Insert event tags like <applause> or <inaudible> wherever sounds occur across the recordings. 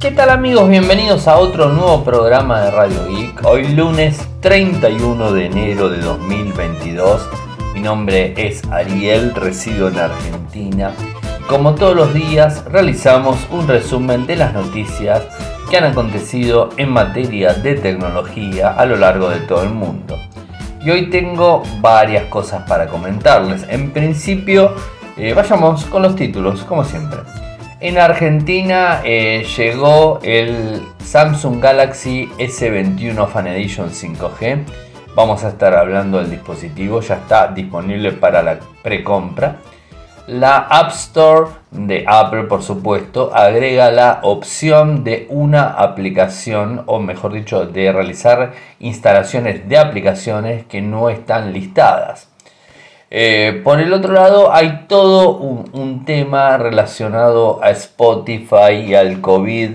¿Qué tal amigos? Bienvenidos a otro nuevo programa de Radio Geek. Hoy lunes 31 de enero de 2022. Mi nombre es Ariel, resido en Argentina. Como todos los días realizamos un resumen de las noticias que han acontecido en materia de tecnología a lo largo de todo el mundo. Y hoy tengo varias cosas para comentarles. En principio, eh, vayamos con los títulos, como siempre. En Argentina eh, llegó el Samsung Galaxy S21 Fan Edition 5G. Vamos a estar hablando del dispositivo, ya está disponible para la precompra. La App Store de Apple, por supuesto, agrega la opción de una aplicación, o mejor dicho, de realizar instalaciones de aplicaciones que no están listadas. Eh, por el otro lado, hay todo un, tema relacionado a Spotify y al COVID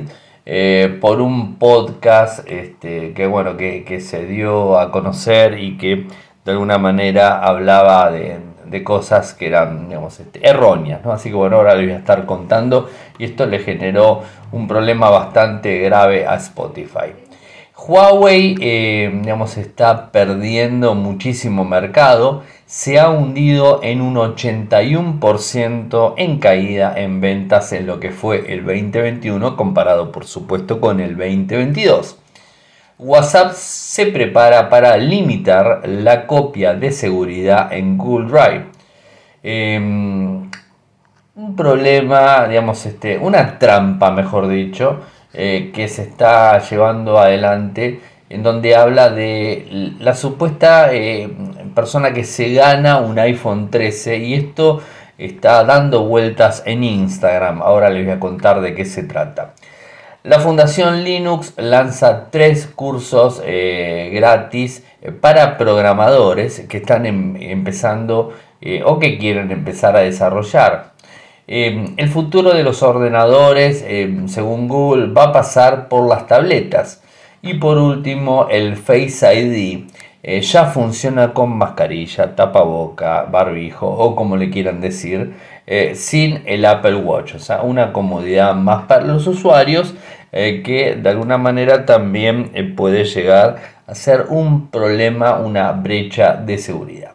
eh, por un podcast este, que, bueno, que, se dio a conocer y que de alguna manera hablaba de, cosas que eran digamos, este, erróneas. ¿no? Así que bueno, ahora les voy a estar contando y esto le generó un problema bastante grave a Spotify. Huawei eh, digamos, está perdiendo muchísimo mercado, se ha hundido en un 81% en caída en ventas en lo que fue el 2021 comparado por supuesto con el 2022. WhatsApp se prepara para limitar la copia de seguridad en Google Drive. Em, un problema, digamos, este, una trampa, mejor dicho, eh, que se está llevando adelante, en donde habla de la supuesta eh, persona que se gana un iPhone 13 y esto está dando vueltas en Instagram. Ahora les voy a contar de qué se trata. La Fundación Linux lanza tres cursos eh, gratis para programadores que están em, empezando o que quieren empezar a desarrollar. Em, el futuro de los ordenadores, em, según Google, va a pasar por las tabletas. Y por último, el Face ID eh, ya funciona con mascarilla, tapaboca, barbijo o como le quieran decir, eh, sin el Apple Watch. O sea, una comodidad más para los usuarios eh, que de alguna manera también puede llegar a ser un problema, una brecha de seguridad.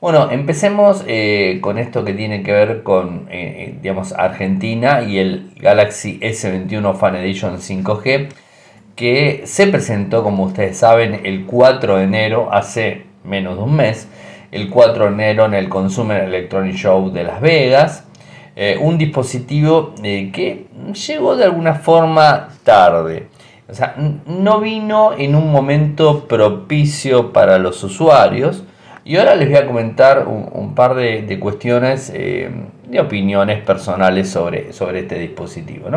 Bueno, empecemos eh, con esto que tiene que ver con, eh, eh, digamos, Argentina y el Galaxy S21 Fan Edition 5G, que se presentó, como ustedes saben, el 4 de enero, hace menos de un mes, el 4 de enero en el Consumer Electronic Show de Las Vegas. un dispositivo que llegó de alguna forma tarde. O sea, no vino en un momento propicio para los usuarios y ahora les voy a comentar un, par de, cuestiones, eh, de opiniones personales sobre, sobre este dispositivo.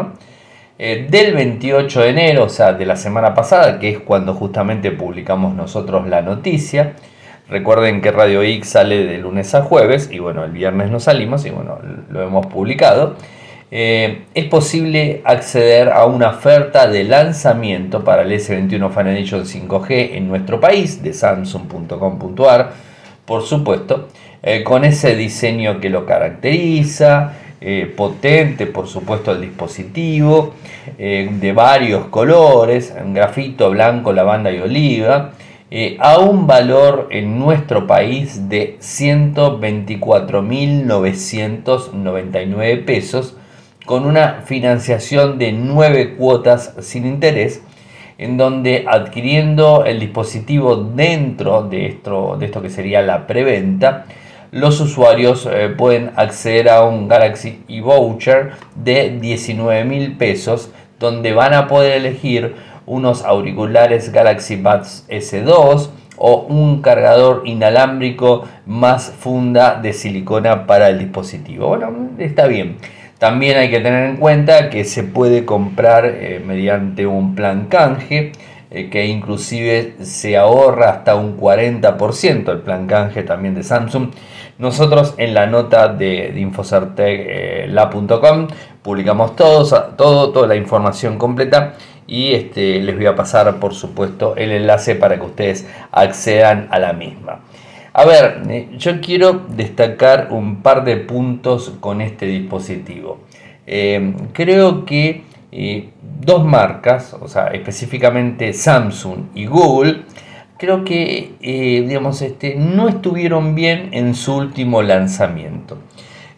Eh, del 28 de enero, o sea, de la semana pasada, que es cuando justamente publicamos nosotros la noticia, recuerden que Radio X sale de lunes a jueves, y bueno, el viernes no salimos, y bueno, lo hemos publicado. Eh, es posible acceder a una oferta de lanzamiento para el S21 Fan Edition 5G en nuestro país de samsung.com.ar por supuesto, eh, con ese diseño que lo caracteriza, eh, potente, por supuesto, el dispositivo, eh, de varios colores, grafito, blanco, lavanda y oliva, a un valor en nuestro país de 124.999 pesos, con una financiación de 9 cuotas sin interés en donde adquiriendo el dispositivo dentro de esto, de esto que sería la preventa, los usuarios eh, pueden acceder a un Galaxy e-Voucher de 19 mil pesos, donde van a poder elegir unos auriculares Galaxy Buds S2 o un cargador inalámbrico más funda de silicona para el dispositivo. Bueno, está bien. También hay que tener en cuenta que se puede comprar eh, mediante un plan canje, eh, que inclusive se ahorra hasta un 40% el plan canje también de Samsung. Nosotros en la nota de, de la.com publicamos todos, todo, toda la información completa y este, les voy a pasar por supuesto el enlace para que ustedes accedan a la misma. A ver, eh, yo quiero destacar un par de puntos con este dispositivo. Eh, creo que dos marcas, o sea, específicamente Samsung y Google, creo que digamos, este, no estuvieron bien en su último lanzamiento.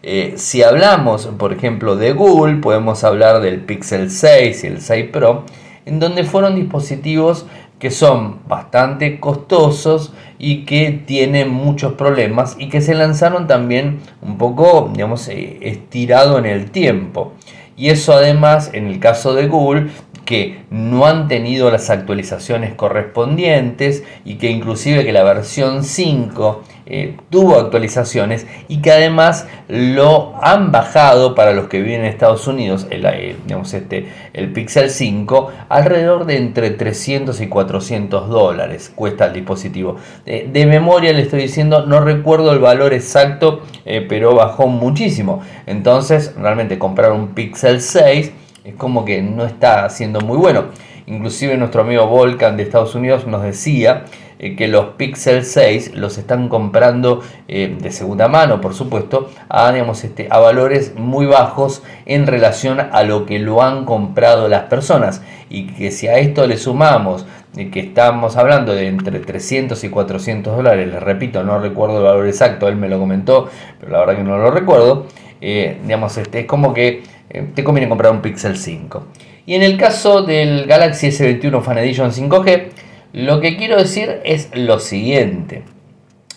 Eh, si hablamos, por ejemplo, de Google, podemos hablar del Pixel 6 y el 6 Pro, en donde fueron dispositivos que son bastante costosos y que tienen muchos problemas y que se lanzaron también un poco, digamos, eh, estirado en el tiempo. Y eso además, en el caso de Google, que no han tenido las actualizaciones correspondientes y que inclusive que la versión 5 eh, tuvo actualizaciones y que además lo han bajado para los que viven en Estados Unidos, el, eh, este, el Pixel 5, alrededor de entre 300 y 400 dólares cuesta el dispositivo. de memoria le estoy diciendo, no recuerdo el valor exacto, eh, pero bajó muchísimo. Entonces, realmente comprar un Pixel 6 es como que no está siendo muy bueno. Inclusive nuestro amigo Volcan de Estados Unidos nos decía eh, que los Pixel 6 los están comprando eh, de segunda mano, por supuesto, a, digamos, este, a valores muy bajos en relación a lo que lo han comprado las personas. Y que si a esto le sumamos que estamos hablando de entre 300 y 400 dólares, les repito, no recuerdo el valor exacto, él me lo comentó, pero la verdad que no lo recuerdo, eh, digamos, este, es como que eh, te conviene comprar un Pixel 5. Y en el caso del Galaxy S21 Fan Edition 5G, lo que quiero decir es lo siguiente.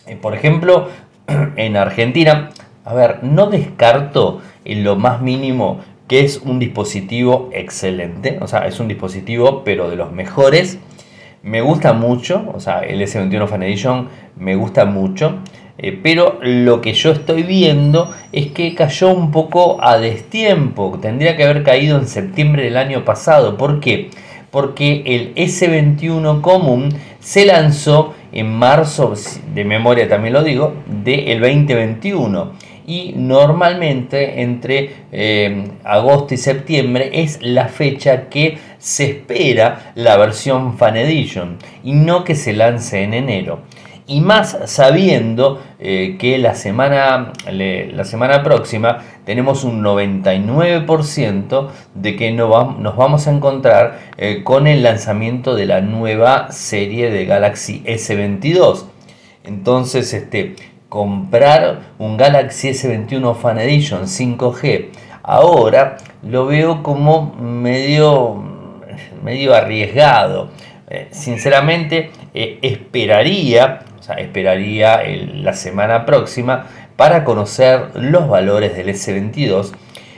Eh, por ejemplo, <clears throat> en Argentina, a ver, no descarto en lo más mínimo que es un dispositivo excelente, o sea, es un dispositivo pero de los mejores. Me gusta mucho, o sea, el S21 Fan Edition me gusta mucho. Eh, pero lo que yo estoy viendo es que cayó un poco a destiempo. Tendría que haber caído en septiembre del año pasado. ¿Por qué? Porque el S21 común se lanzó en marzo, de memoria también lo digo, del 2021. Y normalmente entre eh, agosto y septiembre es la fecha que se espera la versión Fan Edition y no que se lance en enero y más sabiendo eh, que la semana, la semana próxima tenemos un 99% de que nos vamos a encontrar eh, con el lanzamiento de la nueva serie de Galaxy S22. Entonces, este, comprar un Galaxy S21 Fan Edition 5G ahora lo veo como medio, medio arriesgado. Eh, sinceramente, esperaría esperaría la semana próxima para conocer los valores del S22,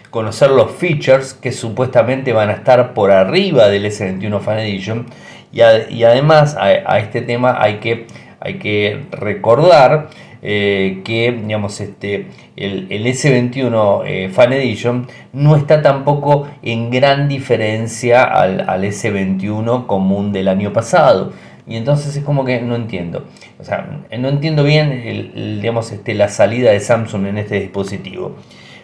conocer los features que supuestamente van a estar por arriba del S21 Fan Edition y, además a, este tema hay que, hay que recordar eh, que digamos, este, el, S21 eh, Fan Edition no está tampoco en gran diferencia al, al S21 común del año pasado. Y entonces es como que no entiendo. O sea, no entiendo bien digamos, este, la salida de Samsung en este dispositivo.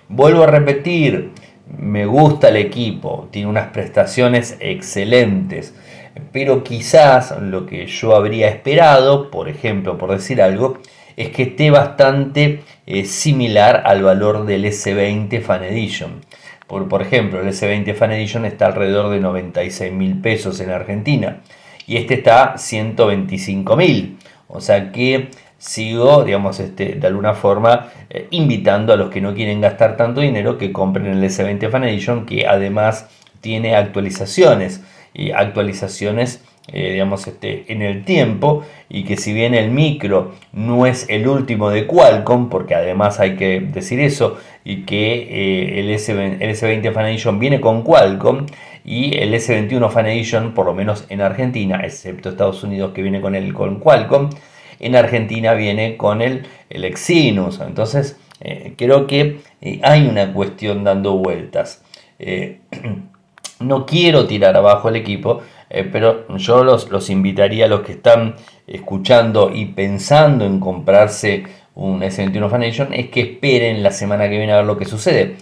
Vuelvo a repetir, me gusta el equipo, tiene unas prestaciones excelentes, pero quizás lo que yo habría esperado, por ejemplo, por decir algo, es que esté bastante eh, similar al valor del S20 Fan Edition. Por, por ejemplo, el S20 Fan Edition está alrededor de 96 mil pesos en Argentina y este está 125 mil. O sea que sigo, digamos, este, de alguna forma eh, invitando a los que no quieren gastar tanto dinero que compren el S20 Fan Edition, que además tiene actualizaciones y actualizaciones eh, digamos, este, en el tiempo y que si bien el micro no es el último de Qualcomm, porque además hay que decir eso, y que eh, el, S20, el S20 Fan Edition viene con Qualcomm, y el S21 Fan Edition, por lo menos en Argentina, excepto Estados Unidos que viene con el con Qualcomm, en Argentina viene con el, el Exynos. Entonces, eh, creo que eh, hay una cuestión dando vueltas. Eh, <clears throat> no quiero tirar abajo el equipo, pero yo los, los invitaría a los que están escuchando y pensando en comprarse un S21 Fan Edition, es que esperen la semana que viene a ver lo que sucede.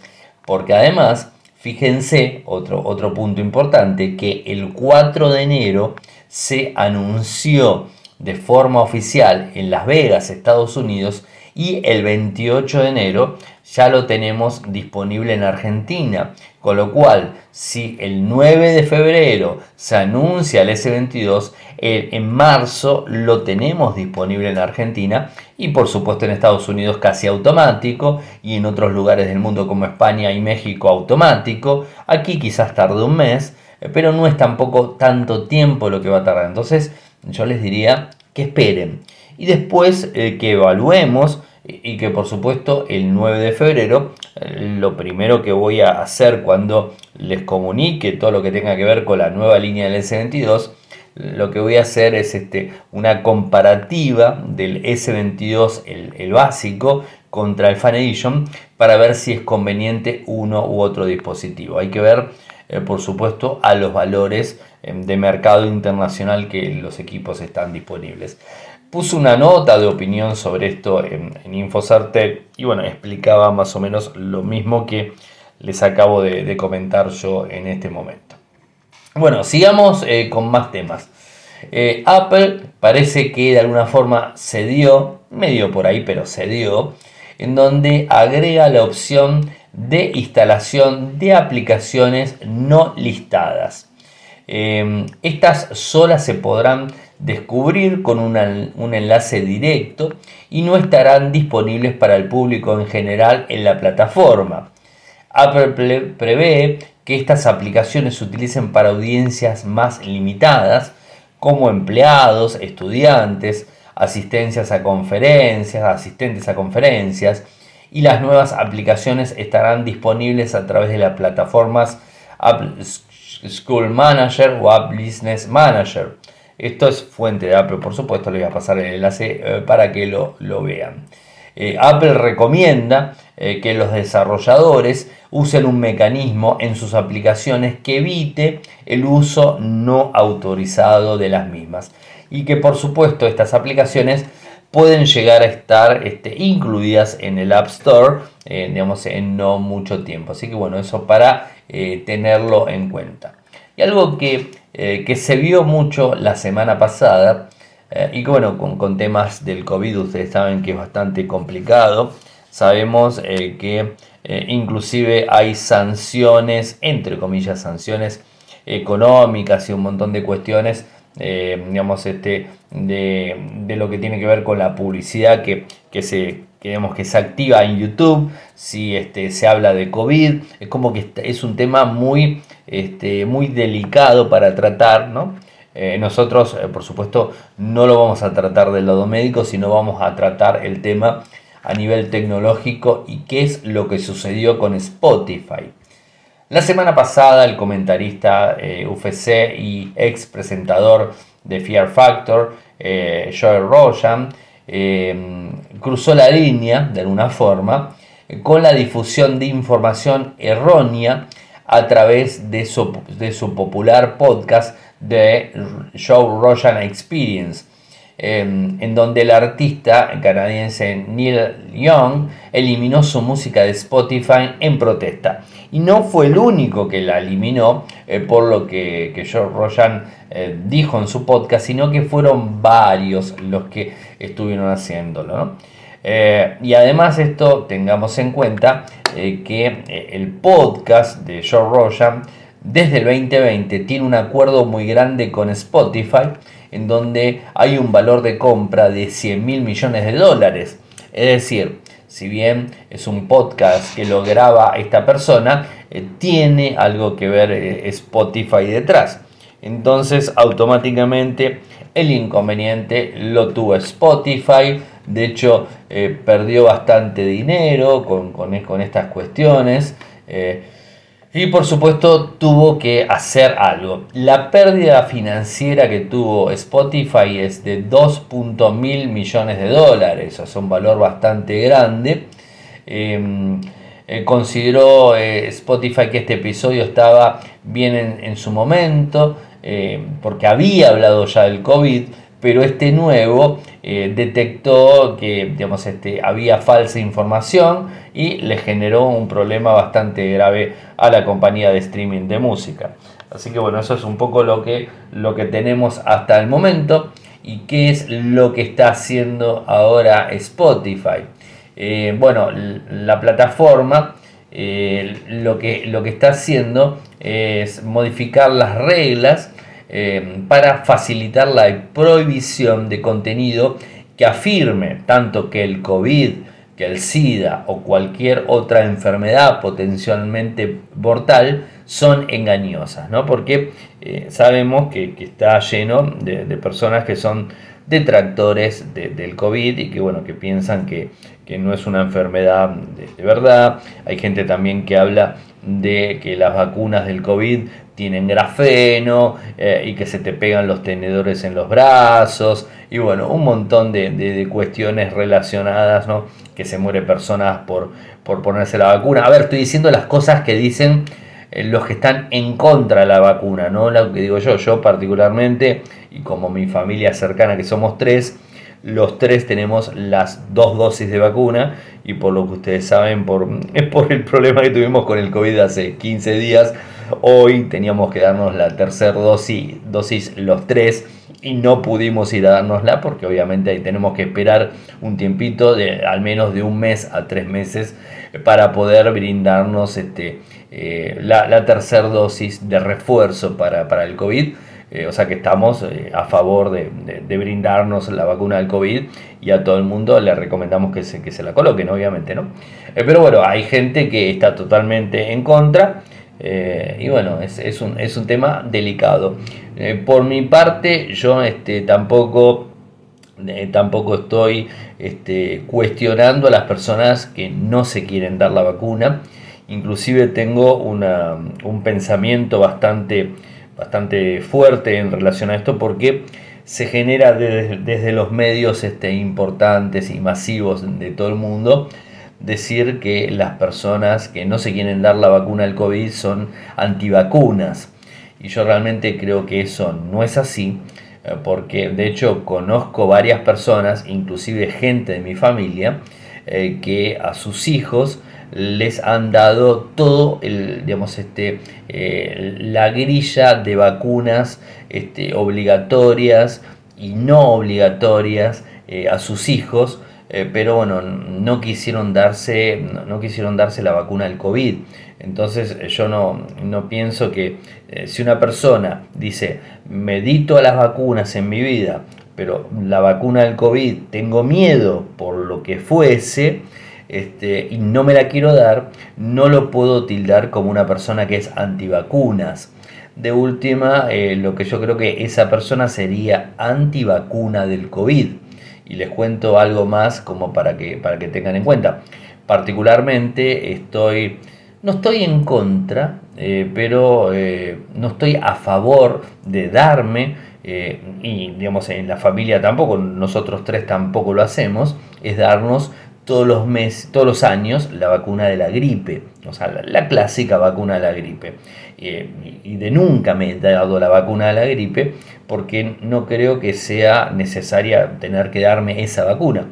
Porque además Fíjense, otro, otro punto importante, que el 4 de enero se anunció de forma oficial en Las Vegas, Estados Unidos, y el 28 de enero ya lo tenemos disponible en Argentina. Con lo cual, si el 9 de febrero se anuncia el S22, en marzo lo tenemos disponible en Argentina y por supuesto en Estados Unidos casi automático y en otros lugares del mundo como España y México automático. Aquí quizás tarde un mes, pero no es tampoco tanto tiempo lo que va a tardar. Entonces yo les diría que esperen y después eh, que evaluemos y que por supuesto el 9 de febrero eh, lo primero que voy a hacer cuando les comunique todo lo que tenga que ver con la nueva línea del S22 lo que voy a hacer es este, una comparativa del S22 el, básico contra el Fan Edition para ver si es conveniente uno u otro dispositivo. Hay que ver eh, por supuesto a los valores em, de mercado internacional que los equipos están disponibles puse una nota de opinión sobre esto en, en y bueno, explicaba más o menos lo mismo que les acabo de, comentar yo en este momento. Bueno, sigamos eh, con más temas. Eh, Apple parece que de alguna forma cedió, medio por ahí, pero cedió, en donde agrega la opción de instalación de aplicaciones no listadas. Eh, estas solas se podrán descubrir con un enlace directo y no estarán disponibles para el público en general en la plataforma. Apple prevé que estas aplicaciones se utilicen para audiencias más limitadas, como empleados, estudiantes, asistencias a conferencias, asistentes a conferencias, y las nuevas aplicaciones estarán disponibles a través de las plataformas Apple School Manager o App Business Manager. Esto es fuente de Apple, por supuesto, les voy a pasar el enlace eh, para que lo, vean. Eh, Apple recomienda eh, que los desarrolladores usen un mecanismo en sus aplicaciones que evite el uso no autorizado de las mismas. Y que por supuesto estas aplicaciones pueden llegar a estar este, incluidas en el App Store digamos en no mucho tiempo. Así que bueno eso para tenerlo en cuenta y algo que eh, que se vio mucho la semana pasada eh, y que bueno, con, temas del COVID ustedes saben que es bastante complicado. Sabemos eh, que inclusive hay sanciones, entre comillas, sanciones económicas y un montón de cuestiones digamos, este, de, lo que tiene que ver con la publicidad que, se, que, que se activa en YouTube, si este, se habla de COVID, es como que es un tema muy este, muy delicado para tratar, ¿no? Eh, nosotros, eh, por supuesto, no lo vamos a tratar del lado médico, sino vamos a tratar el tema a nivel tecnológico y qué es lo que sucedió con Spotify. La semana pasada, el comentarista eh, UFC y ex presentador de Fear Factor, Joel Rogan, cruzó la línea, de alguna forma, con la difusión de información errónea a través de su, de su popular podcast de Show Rogan Experience, em, en donde el artista canadiense Neil Young eliminó su música de Spotify en protesta. Y no fue el único que la eliminó, eh, por lo que, que Joe Rogan eh, dijo en su podcast, sino que fueron varios los que estuvieron haciéndolo. Eh, y además esto tengamos en cuenta eh, que eh, el podcast de Joe Rogan desde el 2020 tiene un acuerdo muy grande con Spotify en donde hay un valor de compra de 100 mil millones de dólares. Es decir, si bien es un podcast que lo graba esta persona, tiene algo que ver Spotify detrás. Entonces automáticamente el inconveniente lo tuvo Spotify de hecho, eh, perdió bastante dinero con, estas cuestiones. Eh, y por supuesto tuvo que hacer algo. La pérdida financiera que tuvo Spotify es de 2.000 millones de dólares. es un valor bastante grande. Em, eh, consideró Spotify que este episodio estaba bien en, en su momento. porque había hablado ya del COVID pero este nuevo eh, detectó que digamos, este, había falsa información y le generó un problema bastante grave a la compañía de streaming de música. Así que bueno, eso es un poco lo que, lo que tenemos hasta el momento y qué es lo que está haciendo ahora Spotify. Eh, bueno, la plataforma eh, lo, que, lo que está haciendo es modificar las reglas para facilitar la prohibición de contenido que afirme tanto que el COVID, que el SIDA o cualquier otra enfermedad potencialmente mortal son engañosas, ¿no? Porque eh, sabemos que, está lleno de, personas que son detractores del COVID y que, bueno, que piensan que, no es una enfermedad de, verdad. Hay gente también que habla de que las vacunas del COVID tienen grafeno eh, y que se te pegan los tenedores en los brazos y bueno, un montón de, cuestiones relacionadas, ¿no? Que se muere personas por, por ponerse la vacuna. A ver, estoy diciendo las cosas que dicen eh, los que están en contra de la vacuna, ¿no? Lo que digo yo, yo particularmente, y como mi familia cercana, que somos tres, los tres tenemos las dos dosis de vacuna y por lo que ustedes saben, por, <laughs> es por el problema que tuvimos con el COVID hace 15 días, hoy teníamos que darnos la tercera dosis, dosis los tres y no pudimos ir a dárnosla porque obviamente ahí tenemos que esperar un tiempito de al menos de un mes a tres meses para poder brindarnos este, eh, la, tercera dosis de refuerzo para, el COVID. Eh, o sea que estamos eh, a favor de, brindarnos la vacuna del COVID y a todo el mundo le recomendamos que se, que se la coloquen, obviamente, ¿no? pero bueno, hay gente que está totalmente en contra y bueno, es, un, es, un, tema delicado. por mi parte, yo este, tampoco, tampoco estoy este, cuestionando a las personas que no se quieren dar la vacuna. Inclusive tengo un pensamiento bastante, bastante fuerte en relación a esto porque se genera desde, los medios este, importantes y masivos de todo el mundo decir que las personas que no se quieren dar la vacuna del COVID son antivacunas. Y yo realmente creo que eso no es así, eh, porque de hecho conozco varias personas, inclusive gente de mi familia, eh, que a sus hijos les han dado todo el, digamos, este, eh, la grilla de vacunas este, obligatorias y no obligatorias a sus hijos, eh, pero bueno, no quisieron darse, no, quisieron darse la vacuna del COVID. Entonces yo no, no pienso que si una persona dice, medito a las vacunas en mi vida, pero la vacuna del COVID tengo miedo por lo que fuese, este, y no me la quiero dar, no lo puedo tildar como una persona que es antivacunas. De última, eh, lo que yo creo que esa persona sería antivacuna del COVID. Y les cuento algo más como para que, para que tengan en cuenta. Particularmente estoy, no estoy en contra, eh, pero eh, no estoy a favor de darme, y digamos en la familia tampoco, nosotros tres tampoco lo hacemos, es darnos todos los meses, todos los años la vacuna de la gripe, o sea, la, clásica vacuna de la gripe. Y de nunca me he dado la vacuna de la gripe porque no creo que sea necesaria tener que darme esa vacuna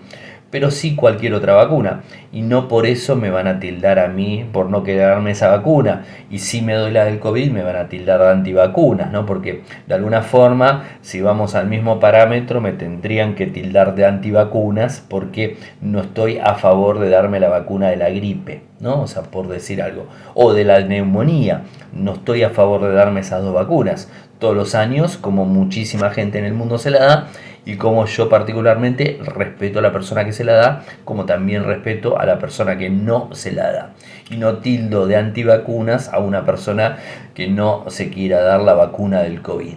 pero sí cualquier otra vacuna. Y no por eso me van a tildar a mí por no quedarme esa vacuna. Y si me doy la del COVID me van a tildar de antivacunas, ¿no? Porque de alguna forma, si vamos al mismo parámetro, me tendrían que tildar de antivacunas porque no estoy a favor de darme la vacuna de la gripe, ¿no? O sea, por decir algo. O de la neumonía. No estoy a favor de darme esas dos vacunas. Todos los años, como muchísima gente en el mundo se la da, y como yo particularmente respeto a la persona que se la da, como también respeto a la persona que no se la da. Y no tildo de antivacunas a una persona que no se quiera dar la vacuna del COVID.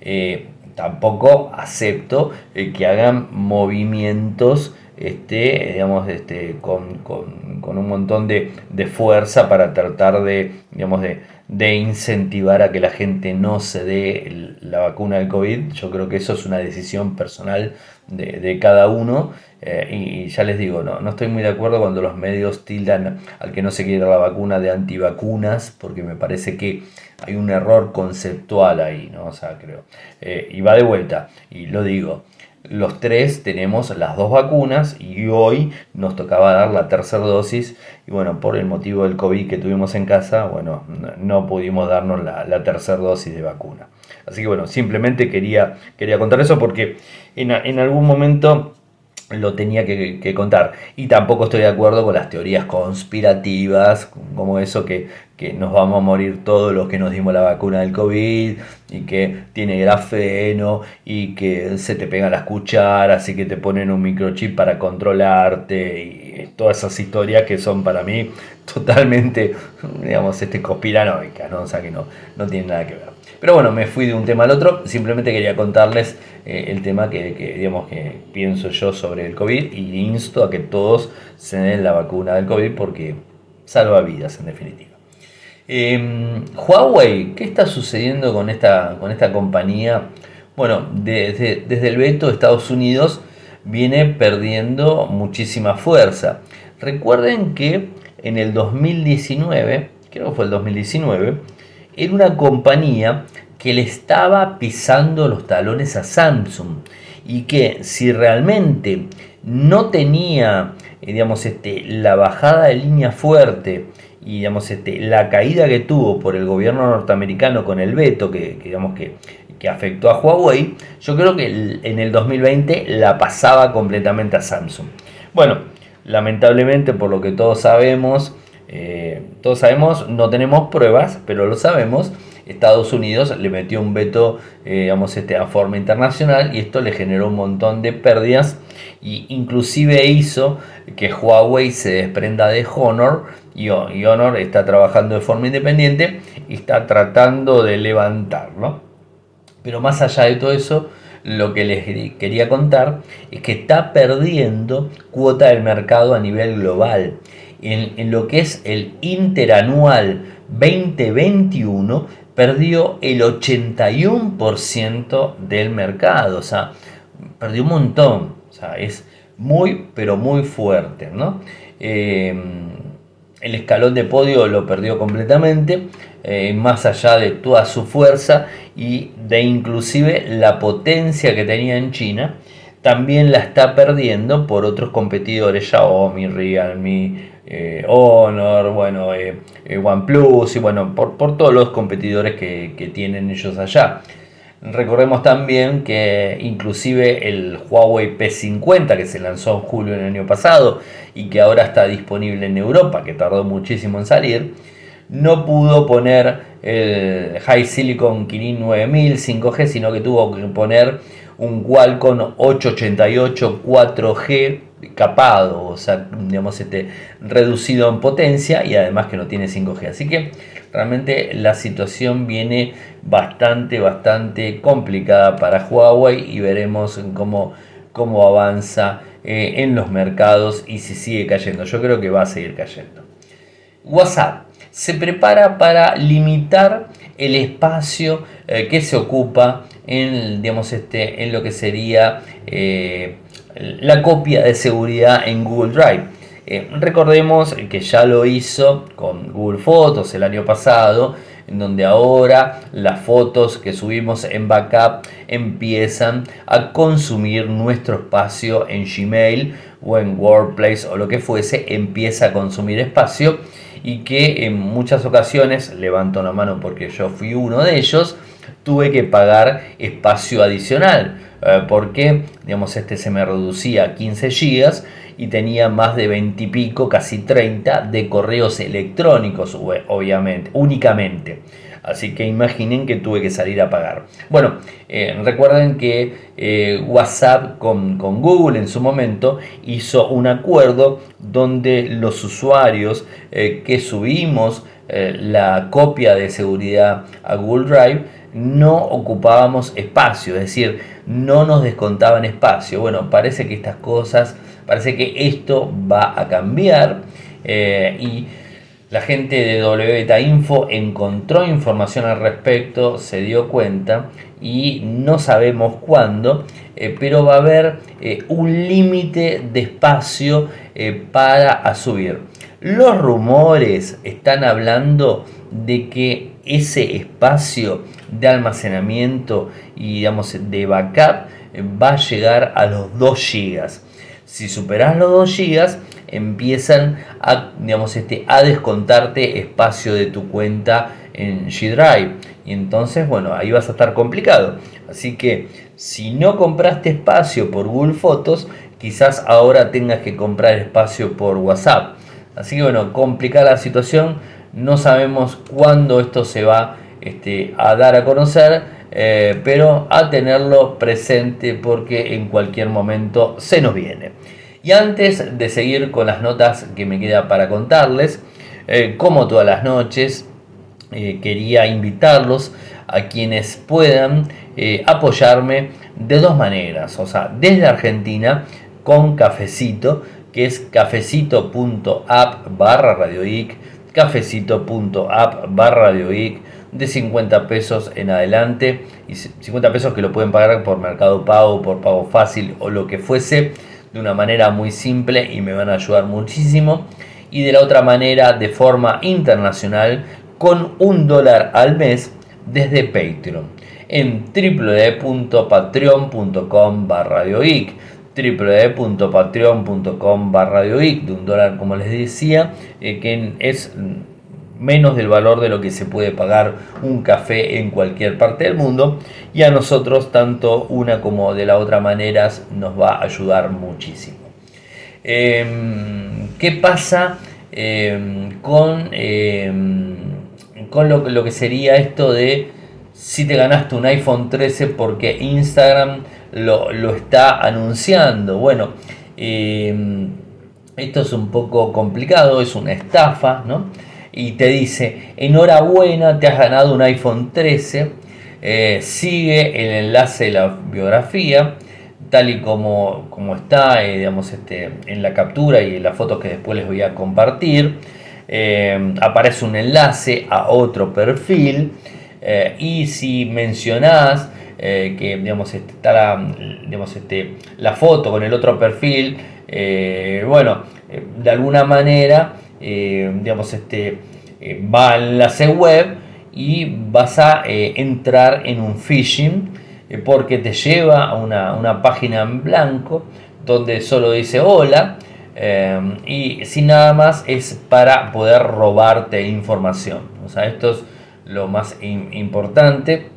Eh, tampoco acepto eh, que hagan movimientos este, digamos, este, con, un montón de, de, fuerza para tratar de, digamos, de, de incentivar a que la gente no se dé la vacuna del COVID. Yo creo que eso es una decisión personal de, cada uno. Eh, y ya les digo, no, no estoy muy de acuerdo cuando los medios tildan al que no se quiere la vacuna de antivacunas, porque me parece que hay un error conceptual ahí, ¿no? O sea, creo. Eh, y va de vuelta, y lo digo los tres tenemos las dos vacunas y hoy nos tocaba dar la tercera dosis y bueno, por el motivo del COVID que tuvimos en casa, bueno, no pudimos darnos la, tercera dosis de vacuna. Así que bueno, simplemente quería, quería contar eso porque en, algún momento lo tenía que, contar. Y tampoco estoy de acuerdo con las teorías conspirativas, como eso que, que, nos vamos a morir todos los que nos dimos la vacuna del COVID, y que tiene grafeno, y que se te pegan las cucharas, y que te ponen un microchip para controlarte, y todas esas historias que son para mí <laughs> totalmente, digamos, este, ¿no? O sea que no, no tienen nada que ver. Pero bueno, me fui de un tema al otro, simplemente quería contarles eh, el tema que, digamos, que pienso yo sobre el COVID y insto a que todos se den la vacuna del COVID porque salva vidas en definitiva. Em, Huawei, ¿qué está sucediendo con esta, con esta compañía? Bueno, desde, desde el veto de Estados Unidos viene perdiendo muchísima fuerza. Recuerden que en el 2019, creo que fue el 2019, era una compañía que le estaba pisando los talones a Samsung y que si realmente no tenía eh, digamos, este, la bajada de línea fuerte y digamos, este, la caída que tuvo por el gobierno norteamericano con el veto que, digamos, que, que, afectó a Huawei, yo creo que en el 2020 la pasaba completamente a Samsung. Bueno, lamentablemente por lo que todos sabemos, eh, todos sabemos, no tenemos pruebas, pero lo sabemos. Estados Unidos le metió un veto eh, digamos, este, a forma internacional y esto le generó un montón de pérdidas e inclusive hizo que Huawei se desprenda de Honor y, Honor está trabajando de forma independiente y está tratando de levantarlo. Pero más allá de todo eso, lo que les quería contar es que está perdiendo cuota del mercado a nivel global en, lo que es el interanual 2021 perdió el 81% del mercado, o sea, perdió un montón, sea, es muy, pero muy fuerte, ¿no? Eh, el escalón de podio lo perdió completamente, eh, más allá de toda su fuerza y de inclusive la potencia que tenía en China, también la está perdiendo por otros competidores, Xiaomi, Realme, eh, Honor, bueno, eh, OnePlus y bueno, por, por, todos los competidores que, que, tienen ellos allá. Recordemos también que inclusive el Huawei P50 que se lanzó en julio del año pasado y que ahora está disponible en Europa, que tardó muchísimo en salir, no pudo poner el High Silicon Kirin 9000 5G, sino que tuvo que poner un Qualcomm 888 4G capado, o sea, digamos, este, reducido en potencia y además que no tiene 5G. Así que realmente la situación viene bastante, bastante complicada para Huawei y veremos cómo, cómo avanza eh, en los mercados y si sigue cayendo. Yo creo que va a seguir cayendo. WhatsApp se prepara para limitar el espacio eh, que se ocupa en, digamos, este, en lo que sería eh, la copia de seguridad en Google Drive. Recordemos que ya lo hizo con Google Fotos el año pasado, en donde ahora las fotos que subimos en backup empiezan a consumir nuestro espacio en Gmail o en WordPress o lo que fuese, empieza a consumir espacio y que en muchas ocasiones, levanto la mano porque yo fui uno de ellos, tuve que pagar espacio adicional. Eh, porque digamos, este se me reducía a 15 gigas y tenía más de 20 y pico, casi 30 de correos electrónicos, obviamente, únicamente. Así que imaginen que tuve que salir a pagar. Bueno, eh, recuerden que eh, WhatsApp con, con, Google en su momento hizo un acuerdo donde los usuarios que subimos la copia de seguridad a Google Drive no ocupábamos espacio, es decir, no nos descontaban espacio. Bueno, parece que estas cosas, parece que esto va a cambiar eh, y la gente de WBeta Info encontró información al respecto, se dio cuenta y no sabemos cuándo, eh, pero va a haber eh, un límite de espacio para subir. Los rumores están hablando de que ese espacio de almacenamiento y digamos de backup va a llegar a los 2 GB. Si superas los 2 GB, empiezan a, digamos, este, a descontarte espacio de tu cuenta en G Drive. Y entonces, bueno, ahí vas a estar complicado. Así que si no compraste espacio por Google Fotos, quizás ahora tengas que comprar espacio por WhatsApp. Así que bueno, complicar la situación, no sabemos cuándo esto se va este, a dar a conocer, eh, pero a tenerlo presente porque en cualquier momento se nos viene. Y antes de seguir con las notas que me queda para contarles, eh, como todas las noches, eh, quería invitarlos a quienes puedan apoyarme de dos maneras, o sea, desde Argentina con cafecito, que es cafecito.app barra radioic, cafecito.app barra radioic, de 50 pesos en adelante, y 50 pesos que lo pueden pagar por Mercado Pago, por Pago Fácil o lo que fuese, de una manera muy simple y me van a ayudar muchísimo. Y de la otra manera, de forma internacional, con un dólar al mes desde Patreon en www.patreon.com barra www.patreon.com barra de un dólar como les decía, eh, que es menos del valor de lo que se puede pagar un café en cualquier parte del mundo y a nosotros tanto una como de la otra manera nos va a ayudar muchísimo. Em, ¿Qué pasa em, con, em, con lo, lo, que sería esto de si te ganaste un iPhone 13 porque Instagram lo, lo está anunciando? Bueno, esto es un poco complicado, es una estafa, ¿no? Y te dice, enhorabuena, te has ganado un iPhone 13, eh, sigue el enlace de la biografía, tal y como, como está eh, digamos, este, en la captura y en la foto que después les voy a compartir. Eh, aparece un enlace a otro perfil y si mencionás que digamos, este, está digamos, este, la foto con el otro perfil, bueno, de alguna manera eh, digamos, este, eh, va al enlace web y vas a eh, entrar en un phishing porque te lleva a una, página en blanco donde solo dice hola y sin nada más es para poder robarte información. O sea, esto es lo más importante.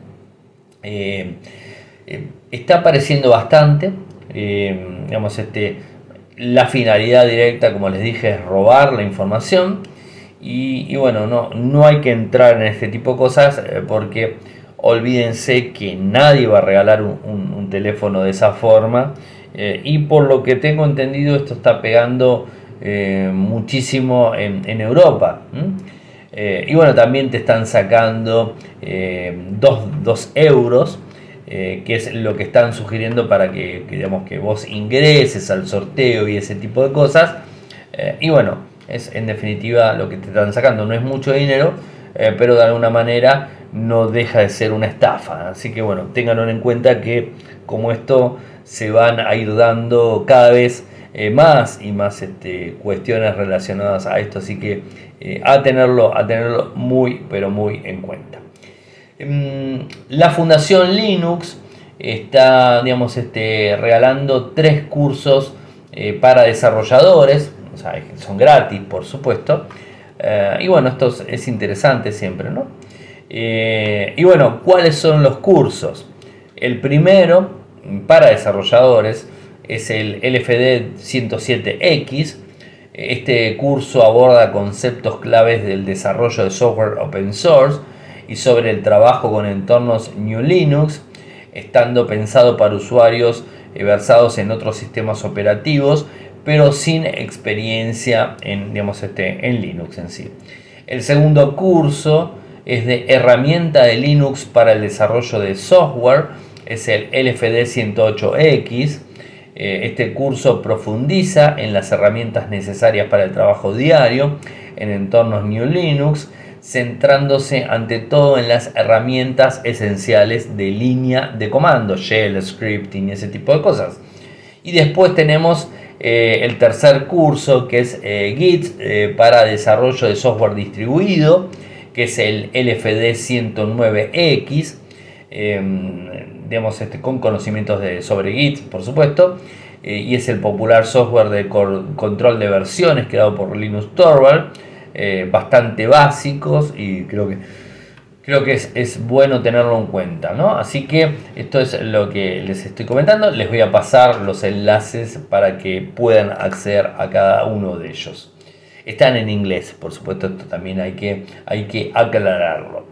está apareciendo bastante. digamos, este, la finalidad directa, como les dije, es robar la información. Y, bueno, no, no hay que entrar en este tipo de cosas eh, porque olvídense que nadie va a regalar un, teléfono de esa forma. Eh, y por lo que tengo entendido, esto está pegando eh, muchísimo en, Europa. y bueno, también te están sacando 2 euros eh, que es lo que están sugiriendo para que, digamos, que vos ingreses al sorteo y ese tipo de cosas. Eh, y bueno, es en definitiva lo que te están sacando. No es mucho dinero, eh, pero de alguna manera no deja de ser una estafa. Así que bueno, tenganlo en cuenta que como esto se van a ir dando cada vez más y más este, cuestiones relacionadas a esto. Así que a, tenerlo, a tenerlo muy, pero muy en cuenta. Em, la Fundación Linux está, digamos, este, regalando tres cursos eh, para desarrolladores, son gratis, por supuesto. Eh, y bueno, esto es interesante siempre, ¿no? Eh, y bueno, ¿cuáles son los cursos? El primero, para desarrolladores, es el LFD 107X. Este curso aborda conceptos claves del desarrollo de software open source y sobre el trabajo con entornos New Linux, estando pensado para usuarios eh, versados en otros sistemas operativos, pero sin experiencia en, digamos, este, en Linux en sí. El segundo curso es de herramienta de Linux para el desarrollo de software, es el LFD 108X. Eh, este curso profundiza en las herramientas necesarias para el trabajo diario en entornos New Linux centrándose ante todo en las herramientas esenciales de línea de comando, shell, scripting y ese tipo de cosas. Y después tenemos eh, el tercer curso que es eh, Git eh, para desarrollo de software distribuido, que es el LFD 109X, em, digamos, este, con conocimientos de, sobre Git, por supuesto, y es el popular software de control de versiones creado por Linus Torvald. Eh, bastante básicos y creo que, creo que es, bueno tenerlo en cuenta, ¿no? Así que esto es lo que les estoy comentando. Les voy a pasar los enlaces para que puedan acceder a cada uno de ellos. Están en inglés, por supuesto, esto también hay que, hay que aclararlo.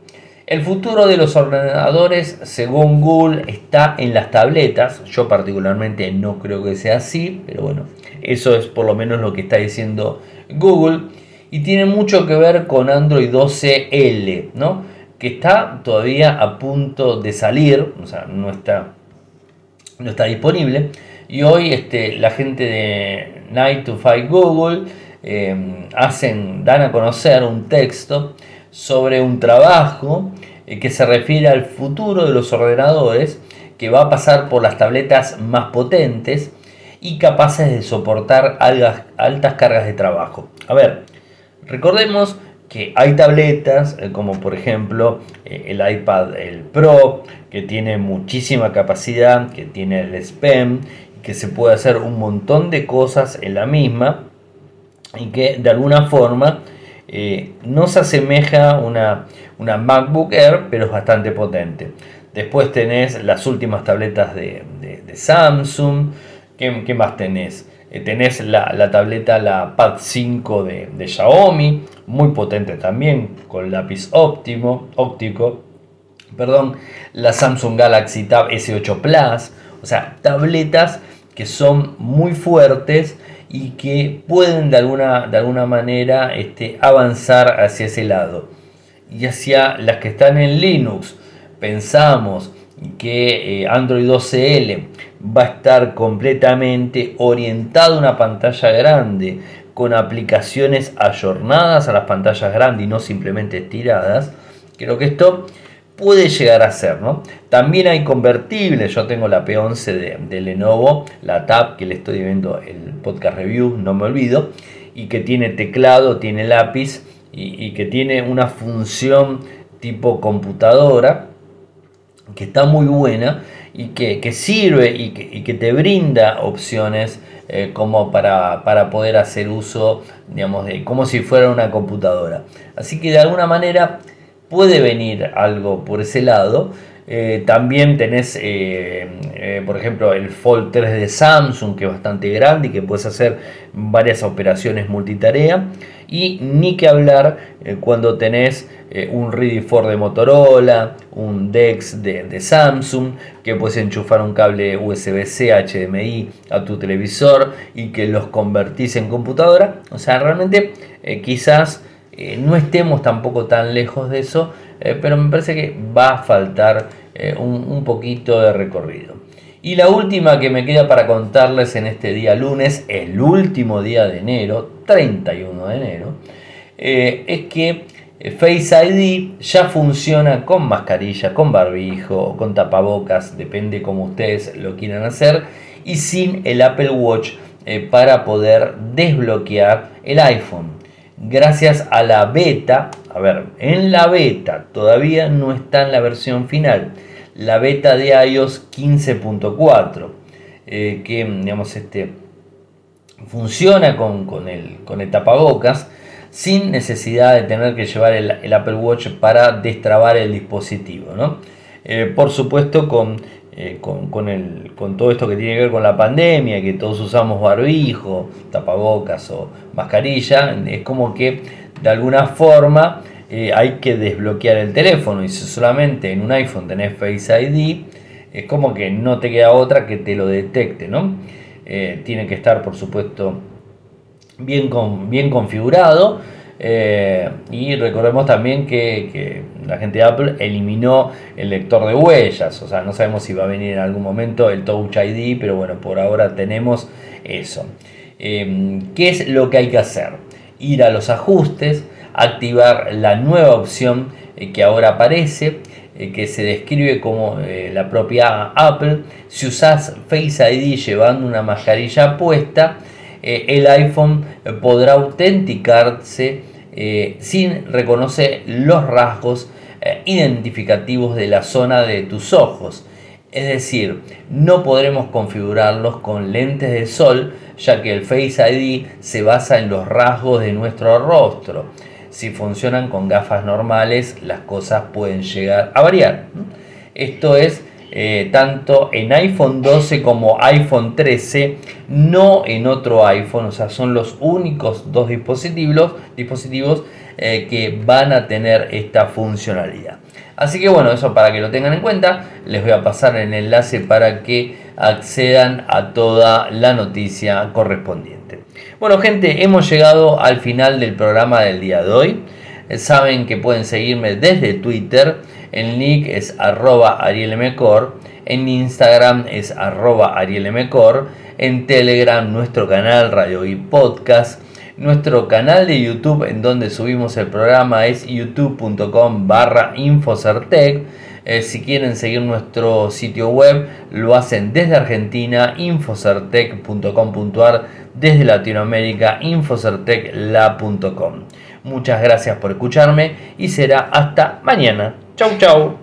El futuro de los ordenadores, según Google, está en las tabletas. Yo particularmente no creo que sea así, pero bueno, eso es por lo menos lo que está diciendo Google. Y tiene mucho que ver con Android 12L, ¿no? que está todavía a punto de salir, o sea, no está, no está disponible. Y hoy este, la gente de Night to Fight Google em, hacen, dan a conocer un texto sobre un trabajo eh, que se refiere al futuro de los ordenadores que va a pasar por las tabletas más potentes y capaces de soportar altas cargas de trabajo. A ver, recordemos que hay tabletas, eh, como por ejemplo eh, el iPad el Pro, que tiene muchísima capacidad, que tiene el SPEM, que se puede hacer un montón de cosas en la misma y que de alguna forma eh, no se asemeja a una, una MacBook Air, pero es bastante potente. Después tenés las últimas tabletas de, Samsung. ¿Qué, ¿Qué, más tenés? Eh, tenés la, tableta, la Pad 5 de, Xiaomi, muy potente también, con lápiz óptimo, óptico. Perdón, la Samsung Galaxy Tab S8 Plus. O sea, tabletas que son muy fuertes y que pueden de alguna, de alguna manera este, avanzar hacia ese lado. Y hacia las que están en Linux, pensamos que eh, Android 12L va a estar completamente orientado a una pantalla grande con aplicaciones ayornadas a las pantallas grandes y no simplemente estiradas. Creo que esto puede llegar a ser, ¿no? También hay convertibles, yo tengo la P11 de, Lenovo, la Tab que le estoy viendo el podcast review, no me olvido, y que tiene teclado, tiene lápiz y, y que tiene una función tipo computadora que está muy buena y que, sirve y que, te brinda opciones eh, como para, poder hacer uso, digamos, de como si fuera una computadora. Así que de alguna manera puede venir algo por ese lado. Eh, también tenés, eh, por ejemplo, el Fold 3 de Samsung, que es bastante grande y que puedes hacer varias operaciones multitarea. Y ni que hablar cuando tenés eh, un Ready for de Motorola, un DeX de, Samsung, que puedes enchufar un cable USB-C HDMI a tu televisor y que los convertís en computadora. O sea, realmente eh, quizás eh, no estemos tampoco tan lejos de eso, pero me parece que va a faltar un, un poquito de recorrido. Y la última que me queda para contarles en este día lunes, el último día de enero, 31 de enero, es que Face ID ya funciona con mascarilla, con barbijo, con tapabocas, depende como ustedes lo quieran hacer, y sin el Apple Watch eh, para poder desbloquear el iPhone. Gracias a la beta, a ver, en la beta todavía no está en la versión final, la beta de iOS 15.4, eh, que digamos, este, funciona con, con, el, con el tapabocas sin necesidad de tener que llevar el, Apple Watch para destrabar el dispositivo. ¿no? Eh, por supuesto eh, con, con, el, con, todo esto que tiene que ver con la pandemia, que todos usamos barbijo, tapabocas o mascarilla, es como que de alguna forma eh, hay que desbloquear el teléfono y si solamente en un iPhone tenés Face ID, es como que no te queda otra que te lo detecte. ¿no? tiene que estar por supuesto bien, con, bien configurado. Eh, y recordemos también que, la gente de Apple eliminó el lector de huellas, o sea, no sabemos si va a venir en algún momento el Touch ID, pero bueno, por ahora tenemos eso. Eh, ¿Qué es lo que hay que hacer? Ir a los ajustes, activar la nueva opción eh, que ahora aparece, que se describe como la propia Apple. Si usas Face ID llevando una mascarilla puesta, eh, el iPhone podrá autenticarse eh, sin reconocer los rasgos eh, identificativos de la zona de tus ojos. Es decir, no podremos configurarlos con lentes de sol, ya que el Face ID se basa en los rasgos de nuestro rostro. si funcionan con gafas normales, las cosas pueden llegar a variar. Esto es eh, tanto en iPhone 12 como iPhone 13, no en otro iPhone, o sea, son los únicos dos dispositivos, dispositivos eh, que van a tener esta funcionalidad. Así que bueno, eso para que lo tengan en cuenta, les voy a pasar el enlace para que accedan a toda la noticia correspondiente. Bueno gente, hemos llegado al final del programa del día de hoy. Eh, saben que pueden seguirme desde Twitter, el nick es arroba arielmcor, en Instagram es arroba arielmcor, en Telegram nuestro canal Radio y Podcast, nuestro canal de YouTube en donde subimos el programa es youtube.com barra infocertec. Eh, si quieren seguir nuestro sitio web, lo hacen desde Argentina, infocertec.com.ar, desde Latinoamérica, infocertecla.com. Muchas gracias por escucharme y será hasta mañana. Chau, chau.